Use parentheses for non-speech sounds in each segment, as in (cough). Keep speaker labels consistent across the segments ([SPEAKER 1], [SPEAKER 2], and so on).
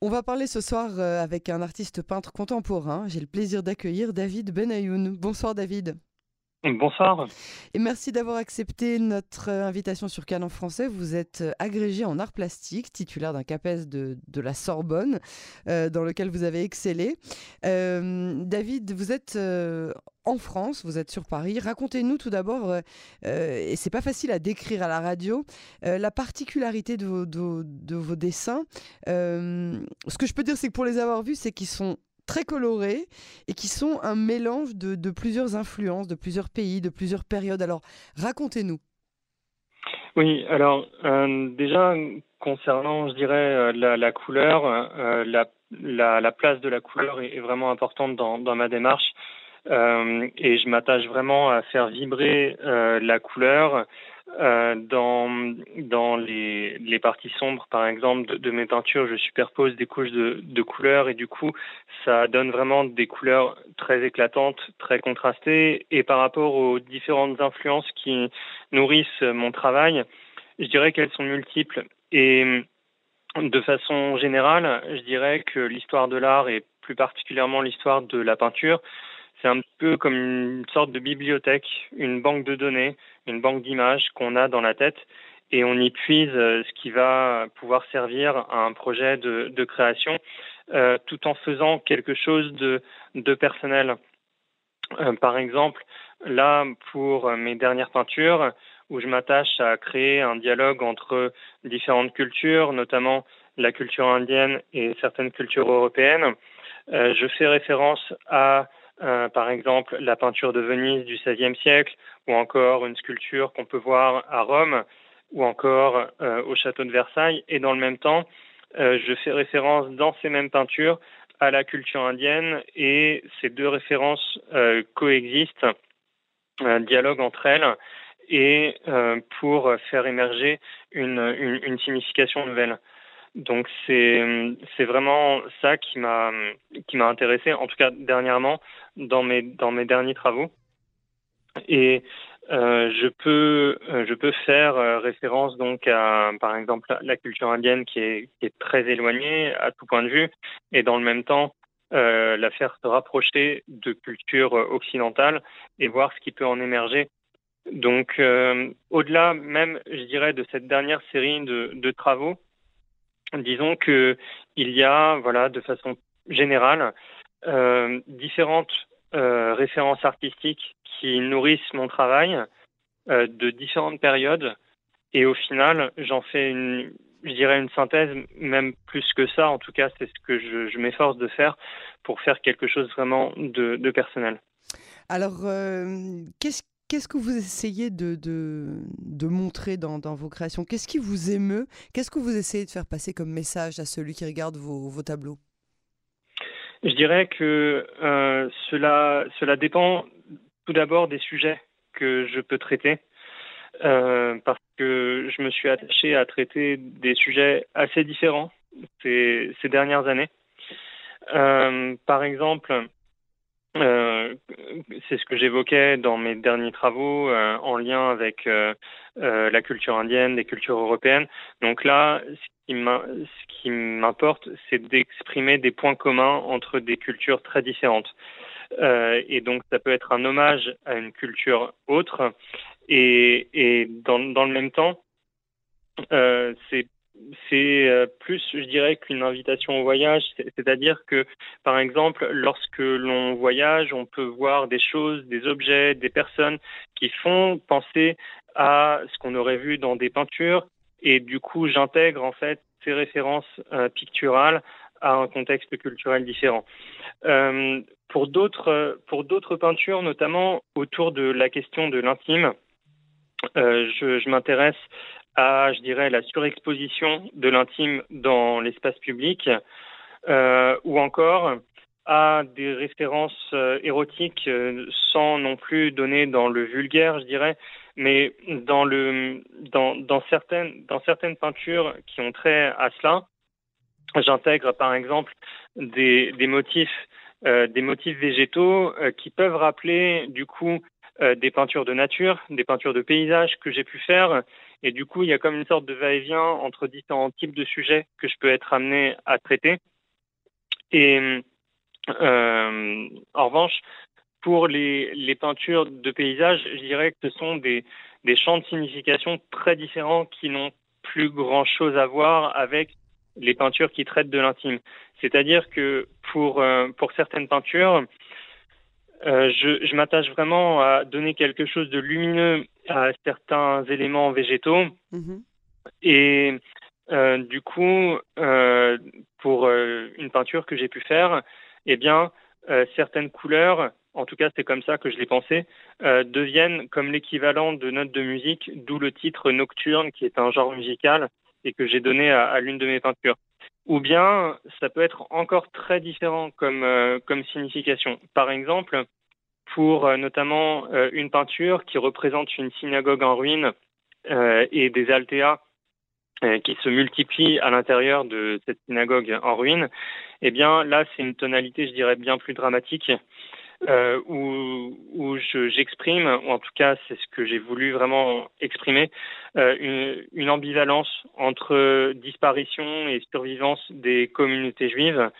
[SPEAKER 1] On va parler ce soir euh, avec un artiste peintre contemporain. J'ai le plaisir d'accueillir David Benayoun. Bonsoir David.
[SPEAKER 2] Bonsoir.
[SPEAKER 1] Et merci d'avoir accepté notre euh, invitation sur Canon Français. Vous êtes euh, agrégé en art plastique, titulaire d'un CAPES de, de, la Sorbonne, euh, dans lequel vous avez excellé. David, vous êtes en France, vous êtes sur Paris. Racontez-nous tout d'abord, et c'est pas facile à décrire à la radio, la particularité de vos, de vos dessins. ce que je peux dire, c'est que pour les avoir vus, c'est qu'ils sont très colorés et qui sont un mélange de, plusieurs influences, de plusieurs pays, de plusieurs périodes. Alors, racontez-nous.
[SPEAKER 2] Oui, alors euh, déjà, concernant, je dirais, la, la couleur, euh, la, la, la, place de la couleur est, vraiment importante dans, ma démarche. Euh, et je m'attache vraiment à faire vibrer euh, la couleur euh, dans dans les, les parties sombres par exemple de, mes peintures je superpose des couches de, de couleurs et du coup ça donne vraiment des couleurs très éclatantes très contrastées. Et par rapport aux différentes influences qui nourrissent mon travail je dirais qu'elles sont multiples. Et de façon générale je dirais que l'histoire de l'art et plus particulièrement l'histoire de la peinture c'est un peu comme une sorte de bibliothèque, une banque de données, une banque d'images qu'on a dans la tête et on y puise ce qui va pouvoir servir à un projet de, de création euh, tout en faisant quelque chose de, de personnel. Euh, par exemple, là, pour mes dernières peintures, où je m'attache à créer un dialogue entre différentes cultures, notamment la culture indienne et certaines cultures européennes, euh, je fais référence à euh, par exemple la peinture de Venise du XVIe siècle, ou encore une sculpture qu'on peut voir à Rome, ou encore euh, au château de Versailles. Et dans le même temps, euh, je fais référence dans ces mêmes peintures à la culture indienne, et ces deux références euh, coexistent, un dialogue entre elles, et euh, pour faire émerger une, une, une signification nouvelle. Donc c'est c'est vraiment ça qui m'a qui m'a intéressé en tout cas dernièrement dans mes dans mes derniers travaux. Et euh, je peux je peux faire référence donc à par exemple la culture indienne qui est très éloignée à tout point de vue. Et dans le même temps euh, la faire se rapprocher de culture occidentale et voir ce qui peut en émerger. Donc euh, au-delà même je dirais de cette dernière série de travaux disons que il y a, voilà, de façon générale, euh, différentes euh, références artistiques qui nourrissent mon travail euh, de différentes périodes, et au final, j'en fais une, je dirais une synthèse, même plus que ça. En tout cas, c'est ce que je, m'efforce de faire pour faire quelque chose vraiment de, personnel.
[SPEAKER 1] Alors, qu'est-ce Qu'est-ce que vous essayez de, de, de montrer dans, dans, vos créations? Qu'est-ce qui vous émeut? Qu'est-ce que vous essayez de faire passer comme message à celui qui regarde vos, vos tableaux?
[SPEAKER 2] Je dirais que euh, cela, cela dépend tout d'abord des sujets que je peux traiter, euh, parce que je me suis attaché à traiter des sujets assez différents ces, ces dernières années. Euh, par exemple, euh, c'est ce que j'évoquais dans mes derniers travaux euh, en lien avec euh, la culture indienne, les cultures européennes. Donc là, ce qui m'importe, c'est d'exprimer des points communs entre des cultures très différentes. et donc, ça peut être un hommage à une culture autre. Et, et dans, dans le même temps, c'est c'est plus, je dirais, qu'une invitation au voyage. C'est-à-dire que, par exemple, lorsque l'on voyage, on peut voir des choses, des objets, des personnes qui font penser à ce qu'on aurait vu dans des peintures. Et du coup, j'intègre en fait ces références euh, picturales à un contexte culturel différent. Euh, pour d'autres, peintures, notamment autour de la question de l'intime, euh, je m'intéresse à, je dirais, la surexposition de l'intime dans l'espace public, euh, ou encore à des références euh, érotiques euh, sans non plus donner dans le vulgaire, je dirais, mais dans le dans, dans certaines dans certaines peintures qui ont trait à cela, j'intègre par exemple des, des motifs des motifs végétaux qui peuvent rappeler du coup des peintures de nature, des peintures de paysage que j'ai pu faire Et du coup, il y a comme une sorte de va-et-vient entre différents types de sujets que je peux être amené à traiter. Et euh, en revanche, pour les, peintures de paysage, je dirais que ce sont des, champs de signification très différents qui n'ont plus grand-chose à voir avec les peintures qui traitent de l'intime. C'est-à-dire que pour, euh, certaines peintures, euh, je m'attache vraiment à donner quelque chose de lumineux à certains éléments végétaux. Mm-hmm. Et euh, du coup, euh, pour euh, une peinture que j'ai pu faire, eh bien, certaines couleurs, en tout cas c'est comme ça que je l'ai pensé, deviennent comme l'équivalent de notes de musique, d'où le titre Nocturne, qui est un genre musical et que j'ai donné à, à l'une de mes peintures. Ou bien, ça peut être encore très différent comme, comme signification. Par exemple, pour euh, notamment euh, une peinture qui représente une synagogue en ruine et des altéas qui se multiplient à l'intérieur de cette synagogue en ruine, eh bien là, c'est une tonalité, je dirais, bien plus dramatique euh, où, j'exprime, ou en tout cas c'est ce que j'ai voulu vraiment exprimer, euh, une, une, ambivalence entre disparition et survivance des communautés juives.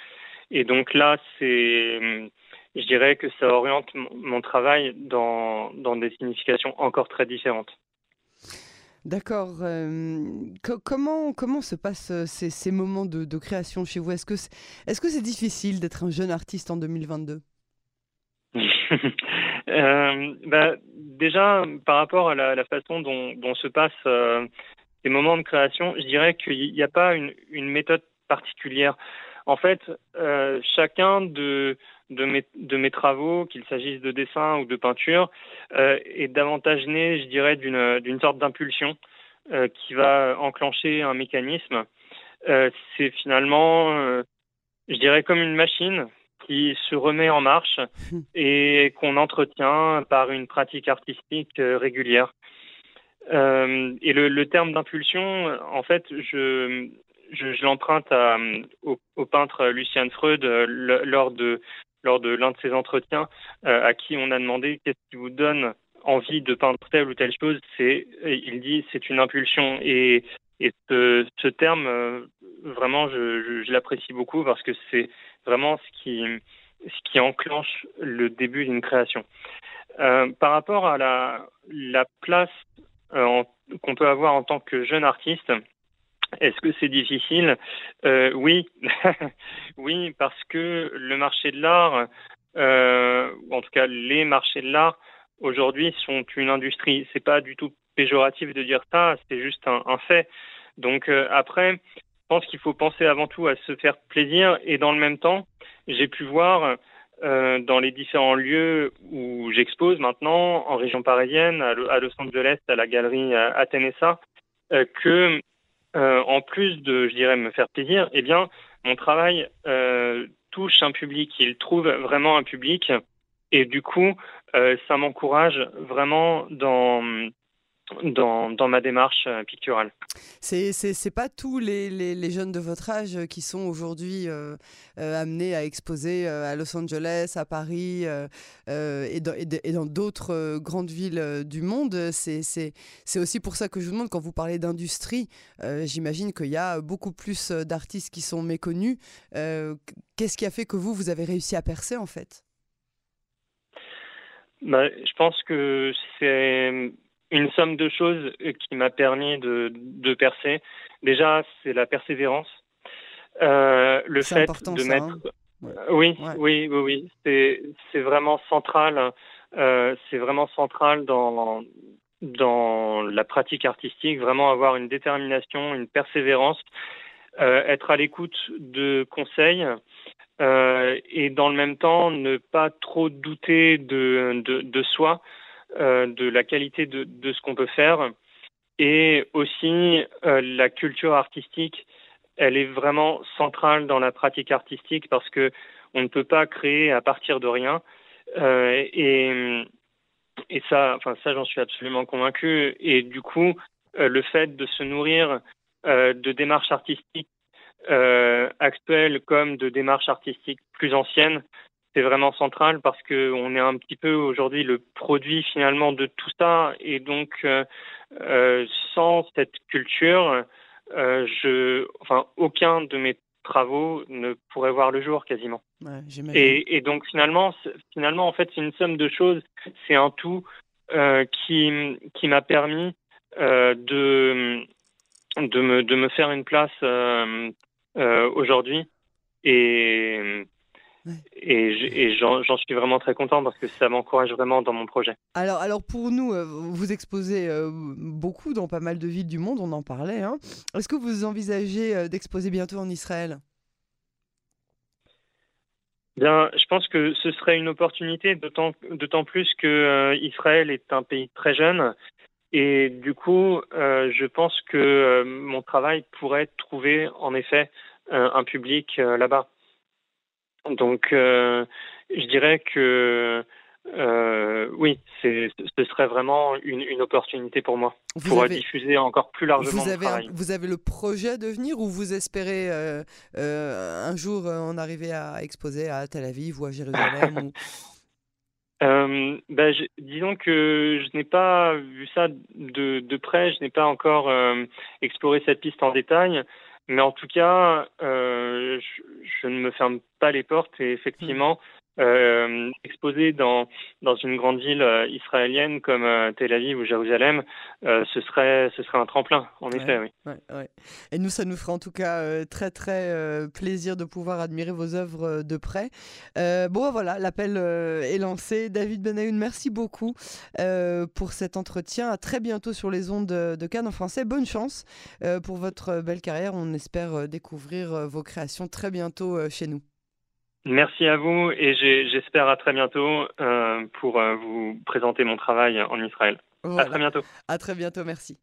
[SPEAKER 2] Et donc là, c'est, je dirais que ça oriente mon travail dans, dans des significations encore très différentes.
[SPEAKER 1] D'accord. Euh, comment, comment se passent euh, ces, ces moments de, de, création chez vous? Est-ce que c'est est -ce c'est difficile d'être un jeune artiste en 2022 (laughs)
[SPEAKER 2] euh, bah, déjà, par rapport à la, la façon dont, dont, se passent euh, les moments de création, je dirais qu'il n'y a pas une, une, méthode particulière. En fait, euh, chacun de, de, mes, de mes travaux, qu'il s'agisse de dessin ou de peinture, euh, est davantage né, je dirais, d'une sorte d'impulsion euh, qui va enclencher un mécanisme. C'est finalement, je dirais, comme une machine qui se remet en marche (laughs) et qu'on entretient par une pratique artistique régulière. Euh, et le, le terme d'impulsion, en fait, je, je, je l'emprunte au, au, peintre Lucien Freud euh, lors de lors de l'un de ses entretiens, euh, à qui on a demandé qu'est-ce qui vous donne envie de peindre telle ou telle chose? C'est, il dit, c'est une impulsion. Et, et ce, ce terme, vraiment, je, je, je l'apprécie beaucoup parce que c'est vraiment ce qui, ce qui enclenche le début d'une création. Euh, par rapport à la, la place euh, qu'on peut avoir en tant que jeune artiste, est-ce que c'est difficile? Euh, Oui, (laughs) oui, parce que le marché de l'art, euh, en tout cas les marchés de l'art, aujourd'hui sont une industrie. C'est pas du tout péjoratif de dire ça, c'est juste un, fait. Donc euh, après, je pense qu'il faut penser avant tout à se faire plaisir et dans le même temps, j'ai pu voir euh, dans les différents lieux où j'expose maintenant, en région parisienne, à, Los Angeles, à la galerie Athénessa, euh, que euh, en plus de, je dirais, me faire plaisir, eh bien, mon travail euh, touche un public, il trouve vraiment un public, et du coup, euh, ça m'encourage vraiment dans dans, dans, ma démarche euh, picturale.
[SPEAKER 1] C'est c'est pas tous les, les, les, jeunes de votre âge euh, qui sont aujourd'hui euh, euh, amenés à exposer à Los Angeles, à Paris euh, et dans d'autres grandes villes du monde. C'est aussi pour ça que je vous demande, quand vous parlez d'industrie, j'imagine qu'il y a beaucoup plus d'artistes qui sont méconnus. Qu'est-ce qui a fait que vous, vous avez réussi à percer en fait?
[SPEAKER 2] Bah, Je pense que c'est une somme de choses qui m'a permis de, de, percer. Déjà, c'est la persévérance. Euh, le fait de ça, mettre. Hein ouais. oui, ouais. oui, oui, oui, c'est c'est vraiment central. Euh, c'est vraiment central dans dans la pratique artistique. Vraiment avoir une détermination, une persévérance, euh, être à l'écoute de conseils. Euh, et dans le même temps, ne pas trop douter de, de, de soi, euh, de la qualité de, ce qu'on peut faire. Et aussi euh, la culture artistique elle est vraiment centrale dans la pratique artistique parce que on ne peut pas créer à partir de rien. Euh, et et ça enfin ça j'en suis absolument convaincu. Et du coup euh, le fait de se nourrir euh, de démarches artistiques euh, actuelles comme de démarches artistiques plus anciennes c'est vraiment central parce que on est un petit peu aujourd'hui le produit finalement de tout ça et donc euh, sans cette culture, je, enfin, aucun de mes travaux ne pourraient voir le jour quasiment. et, et, donc finalement, finalement, en fait, c'est une somme de choses, c'est un tout qui, qui m'a permis de de me, de me faire une place euh, euh, aujourd'hui. Et, et, j'en suis vraiment très content parce que ça m'encourage vraiment dans mon projet.
[SPEAKER 1] Alors, alors pour nous, euh, vous exposez beaucoup dans pas mal de villes du monde, on en parlait. Hein. Est-ce que vous envisagez d'exposer bientôt en Israël?
[SPEAKER 2] Bien, je pense que ce serait une opportunité, d'autant plus que Israël est un pays très jeune et du coup, euh, je pense que euh, mon travail pourrait trouver en effet euh, un public là-bas. Donc, je dirais que oui, ce serait vraiment une, opportunité pour moi pour diffuser encore plus largement
[SPEAKER 1] vous avez,
[SPEAKER 2] mon travail.
[SPEAKER 1] Vous avez le projet de venir ou vous espérez un jour en arriver à exposer à Tel Aviv ou à Jérusalem ou... (laughs)
[SPEAKER 2] Euh, ben, disons que je n'ai pas vu ça de, de près, je n'ai pas encore euh, exploré cette piste en détail, mais en tout cas, euh, je, je, ne me ferme pas les portes et effectivement, euh, exposé dans, dans une grande ville euh, israélienne comme euh, Tel Aviv ou Jérusalem, ce, serait, ce serait un tremplin, en effet. Oui.
[SPEAKER 1] Ouais, Et nous, ça nous ferait en tout cas très très plaisir de pouvoir admirer vos œuvres de près. bon, voilà, l'appel est lancé. David Benayoun, merci beaucoup pour cet entretien. À très bientôt sur les ondes de, de Cannes en français. Bonne chance pour votre belle carrière. On espère découvrir vos créations très bientôt chez nous.
[SPEAKER 2] Merci à vous et j'espère à très bientôt euh, pour euh, vous présenter mon travail en Israël. À très bientôt.
[SPEAKER 1] À très bientôt, merci.